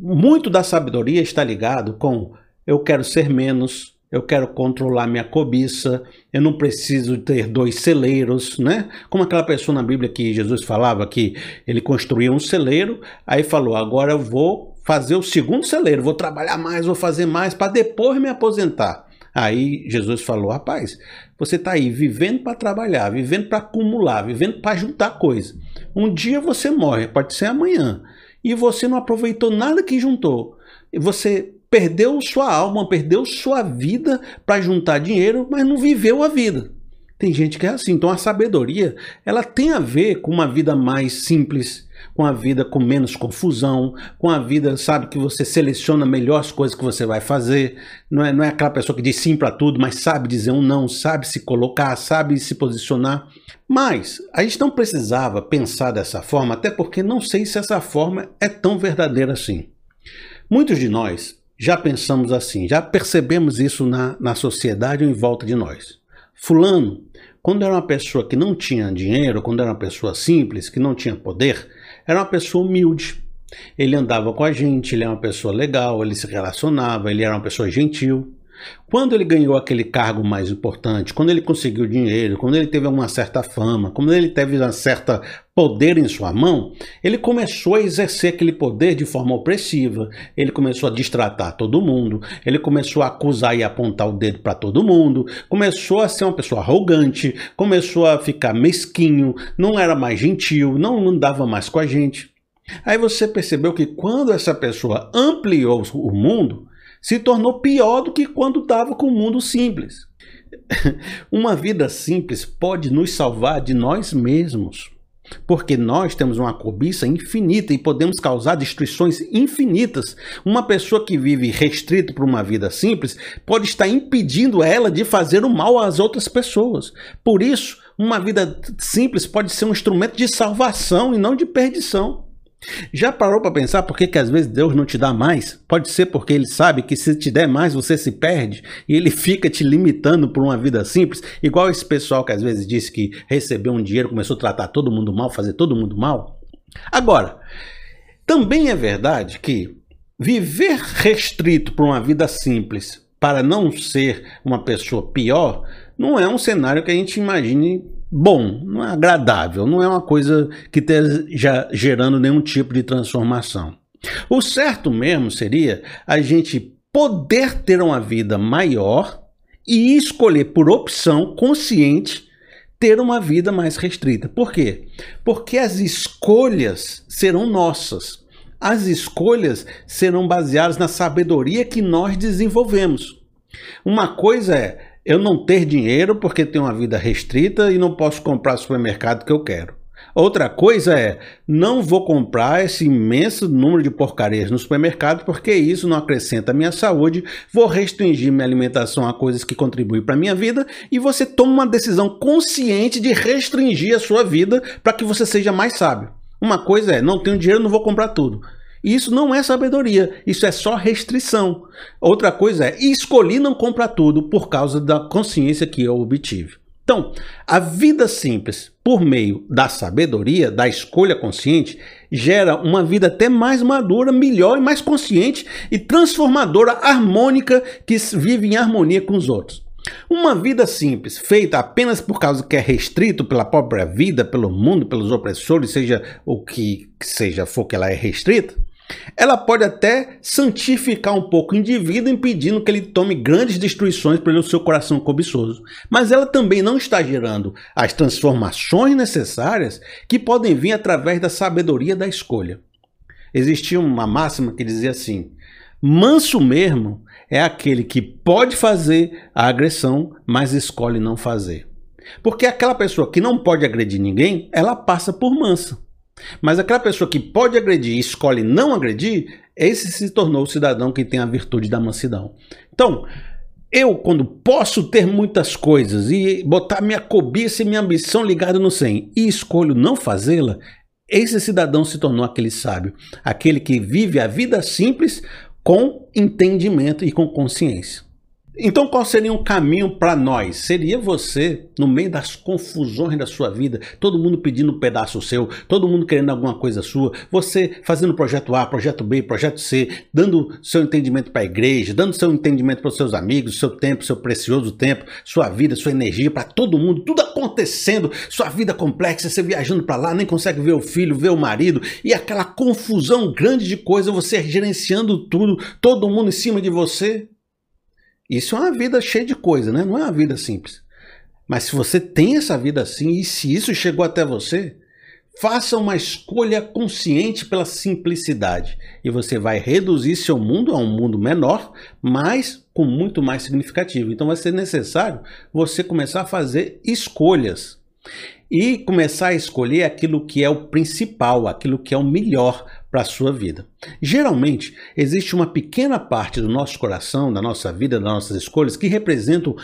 muito da sabedoria está ligado com eu quero ser menos, eu quero controlar minha cobiça, eu não preciso ter dois celeiros, né? Como aquela pessoa na Bíblia que Jesus falava que ele construía um celeiro, aí falou: agora eu vou fazer o segundo celeiro, vou trabalhar mais, vou fazer mais para depois me aposentar. Aí Jesus falou: rapaz, você está aí vivendo para trabalhar, vivendo para acumular, vivendo para juntar coisa. Um dia você morre, pode ser amanhã, e você não aproveitou nada que juntou. Você perdeu sua alma, perdeu sua vida para juntar dinheiro, mas não viveu a vida. Tem gente que é assim. Então a sabedoria, ela tem a ver com uma vida mais simples, com a vida com menos confusão, com a vida, sabe, que você seleciona melhor as coisas que você vai fazer. Não é, não é aquela pessoa que diz sim para tudo, mas sabe dizer um não, sabe se colocar, sabe se posicionar. Mas a gente não precisava pensar dessa forma, até porque não sei se essa forma é tão verdadeira assim. Muitos de nós já pensamos assim, já percebemos isso na, na sociedade ou em volta de nós. Fulano, quando era uma pessoa que não tinha dinheiro, quando era uma pessoa simples, que não tinha poder, era uma pessoa humilde. Ele andava com a gente, ele era uma pessoa legal, ele se relacionava, ele era uma pessoa gentil. Quando ele ganhou aquele cargo mais importante, quando ele conseguiu dinheiro, quando ele teve uma certa fama, quando ele teve um certo poder em sua mão, ele começou a exercer aquele poder de forma opressiva. Ele começou a distratar todo mundo, ele começou a acusar e apontar o dedo para todo mundo, começou a ser uma pessoa arrogante, começou a ficar mesquinho, não era mais gentil, não andava mais com a gente. Aí você percebeu que quando essa pessoa ampliou o mundo, se tornou pior do que quando estava com o mundo simples. Uma vida simples pode nos salvar de nós mesmos, porque nós temos uma cobiça infinita e podemos causar destruições infinitas. Uma pessoa que vive restrita por uma vida simples pode estar impedindo ela de fazer o mal às outras pessoas. Por isso, uma vida simples pode ser um instrumento de salvação e não de perdição. Já parou para pensar por que, que às vezes Deus não te dá mais? Pode ser porque ele sabe que se te der mais você se perde e ele fica te limitando por uma vida simples, igual esse pessoal que às vezes disse que recebeu um dinheiro, começou a tratar todo mundo mal, fazer todo mundo mal. Agora, também é verdade que viver restrito por uma vida simples para não ser uma pessoa pior não é um cenário que a gente imagine bom, não é agradável, não é uma coisa que esteja gerando nenhum tipo de transformação. O certo mesmo seria a gente poder ter uma vida maior e escolher por opção consciente ter uma vida mais restrita. Por quê? Porque as escolhas serão nossas. As escolhas serão baseadas na sabedoria que nós desenvolvemos. Uma coisa é eu não ter dinheiro porque tenho uma vida restrita e não posso comprar o supermercado que eu quero. Outra coisa é, não vou comprar esse imenso número de porcarias no supermercado porque isso não acrescenta a minha saúde, vou restringir minha alimentação a coisas que contribuem para a minha vida e você toma uma decisão consciente de restringir a sua vida para que você seja mais sábio. Uma coisa é, não tenho dinheiro, não vou comprar tudo. Isso não é sabedoria, isso é só restrição. Outra coisa é, escolhi não comprar tudo por causa da consciência que eu obtive. Então, a vida simples, por meio da sabedoria, da escolha consciente, gera uma vida até mais madura, melhor e mais consciente e transformadora, harmônica, que vive em harmonia com os outros. Uma vida simples, feita apenas por causa que é restrito pela própria vida, pelo mundo, pelos opressores, seja o que seja for que ela é restrita, ela pode até santificar um pouco o indivíduo, impedindo que ele tome grandes destruições pelo seu coração cobiçoso. Mas ela também não está gerando as transformações necessárias que podem vir através da sabedoria da escolha. Existia uma máxima que dizia assim: manso mesmo é aquele que pode fazer a agressão, mas escolhe não fazer. Porque aquela pessoa que não pode agredir ninguém, ela passa por mansa. Mas aquela pessoa que pode agredir e escolhe não agredir, esse se tornou o cidadão que tem a virtude da mansidão. Então, eu, quando posso ter muitas coisas e botar minha cobiça e minha ambição ligada no 100 e escolho não fazê-la, esse cidadão se tornou aquele sábio, aquele que vive a vida simples com entendimento e com consciência. Então, qual seria um caminho para nós? Seria você, no meio das confusões da sua vida, todo mundo pedindo um pedaço seu, todo mundo querendo alguma coisa sua, você fazendo projeto A, projeto B, projeto C, dando seu entendimento para a igreja, dando seu entendimento para os seus amigos, seu tempo, seu precioso tempo, sua vida, sua energia para todo mundo, tudo acontecendo, sua vida complexa, você viajando para lá, nem consegue ver o filho, ver o marido, e aquela confusão grande de coisa, você gerenciando tudo, todo mundo em cima de você. Isso é uma vida cheia de coisa, né? Não é uma vida simples. Mas se você tem essa vida assim e se isso chegou até você, faça uma escolha consciente pela simplicidade e você vai reduzir seu mundo a um mundo menor, mas com muito mais significativo. Então vai ser necessário você começar a fazer escolhas e começar a escolher aquilo que é o principal, aquilo que é o melhor para a sua vida. Geralmente, existe uma pequena parte do nosso coração, da nossa vida, das nossas escolhas, que representam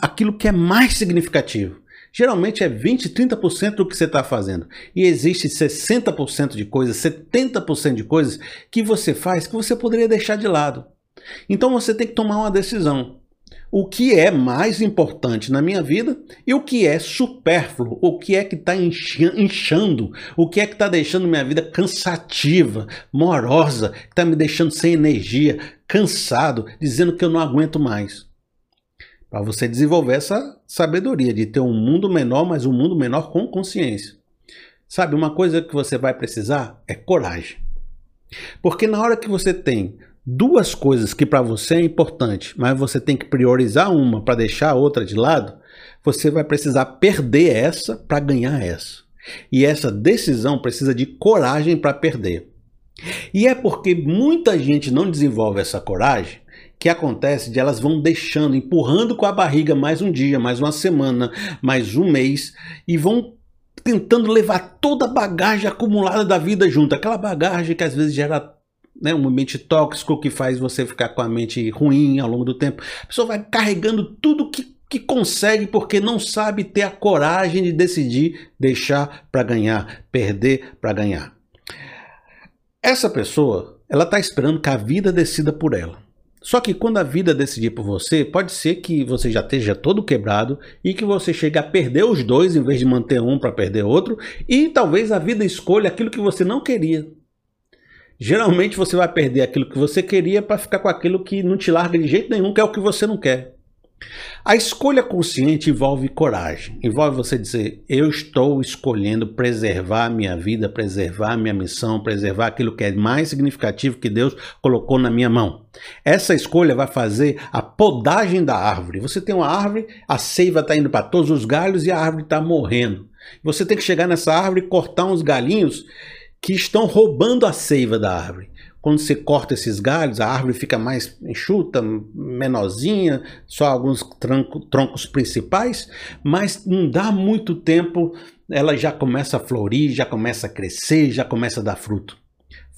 aquilo que é mais significativo. Geralmente é 20, 30% do que você está fazendo. E existe 60% de coisas, 70% de coisas que você faz que você poderia deixar de lado. Então você tem que tomar uma decisão o que é mais importante na minha vida e o que é supérfluo, o que é que está inchando, o que é que está deixando minha vida cansativa, morosa, que está me deixando sem energia, cansado, dizendo que eu não aguento mais. Para você desenvolver essa sabedoria de ter um mundo menor, mas um mundo menor com consciência. Sabe, uma coisa que você vai precisar é coragem. Porque na hora que você tem duas coisas que para você é importante, mas você tem que priorizar uma para deixar a outra de lado, você vai precisar perder essa para ganhar essa. E essa decisão precisa de coragem para perder. E é porque muita gente não desenvolve essa coragem que acontece de elas vão deixando, empurrando com a barriga mais um dia, mais uma semana, mais um mês e vão tentando levar toda a bagagem acumulada da vida junto, aquela bagagem que às vezes gera né, um ambiente tóxico que faz você ficar com a mente ruim ao longo do tempo. A pessoa vai carregando tudo que, que consegue porque não sabe ter a coragem de decidir deixar para ganhar, perder para ganhar. Essa pessoa, ela está esperando que a vida decida por ela. Só que quando a vida decidir por você, pode ser que você já esteja todo quebrado e que você chegue a perder os dois em vez de manter um para perder outro, e talvez a vida escolha aquilo que você não queria. Geralmente você vai perder aquilo que você queria para ficar com aquilo que não te larga de jeito nenhum, que é o que você não quer. A escolha consciente envolve coragem, envolve você dizer: eu estou escolhendo preservar minha vida, preservar minha missão, preservar aquilo que é mais significativo que Deus colocou na minha mão. Essa escolha vai fazer a podagem da árvore. Você tem uma árvore, a seiva está indo para todos os galhos e a árvore está morrendo. Você tem que chegar nessa árvore e cortar uns galinhos que estão roubando a seiva da árvore. Quando você corta esses galhos, a árvore fica mais enxuta, menorzinha, só alguns tronco, troncos principais, mas não dá muito tempo, ela já começa a florir, já começa a crescer, já começa a dar fruto.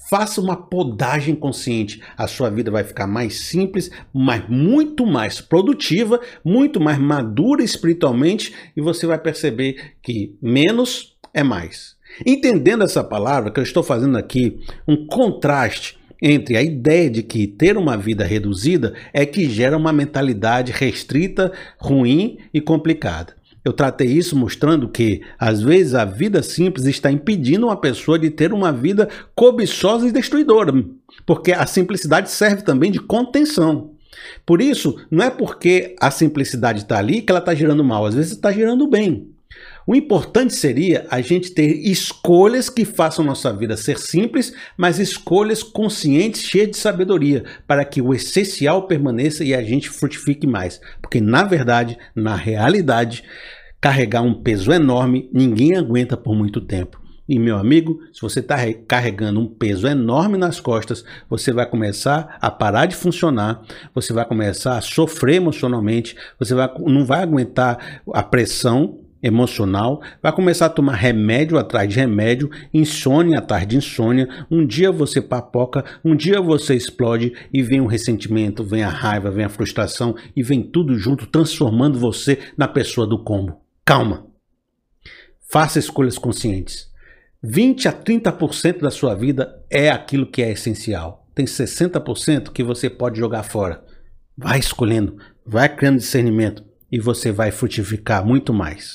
Faça uma podagem consciente. A sua vida vai ficar mais simples, mas muito mais produtiva, muito mais madura espiritualmente e você vai perceber que menos é mais. Entendendo essa palavra, que eu estou fazendo aqui um contraste entre a ideia de que ter uma vida reduzida é que gera uma mentalidade restrita, ruim e complicada. Eu tratei isso mostrando que, às vezes, a vida simples está impedindo uma pessoa de ter uma vida cobiçosa e destruidora, porque a simplicidade serve também de contenção. Por isso, não é porque a simplicidade está ali que ela está gerando mal, às vezes está gerando bem. O importante seria a gente ter escolhas que façam nossa vida ser simples, mas escolhas conscientes, cheias de sabedoria, para que o essencial permaneça e a gente frutifique mais. Porque, na verdade, na realidade, carregar um peso enorme ninguém aguenta por muito tempo. E meu amigo, se você está carregando um peso enorme nas costas, você vai começar a parar de funcionar, você vai começar a sofrer emocionalmente, você vai, não vai aguentar a pressão emocional, vai começar a tomar remédio atrás de remédio, insônia atrás de insônia. Um dia você papoca, um dia você explode e vem o ressentimento, vem a raiva, vem a frustração e vem tudo junto, transformando você na pessoa do combo. Calma. Faça escolhas conscientes. 20 a 30% da sua vida é aquilo que é essencial. Tem 60% que você pode jogar fora. Vai escolhendo, vai criando discernimento e você vai frutificar muito mais.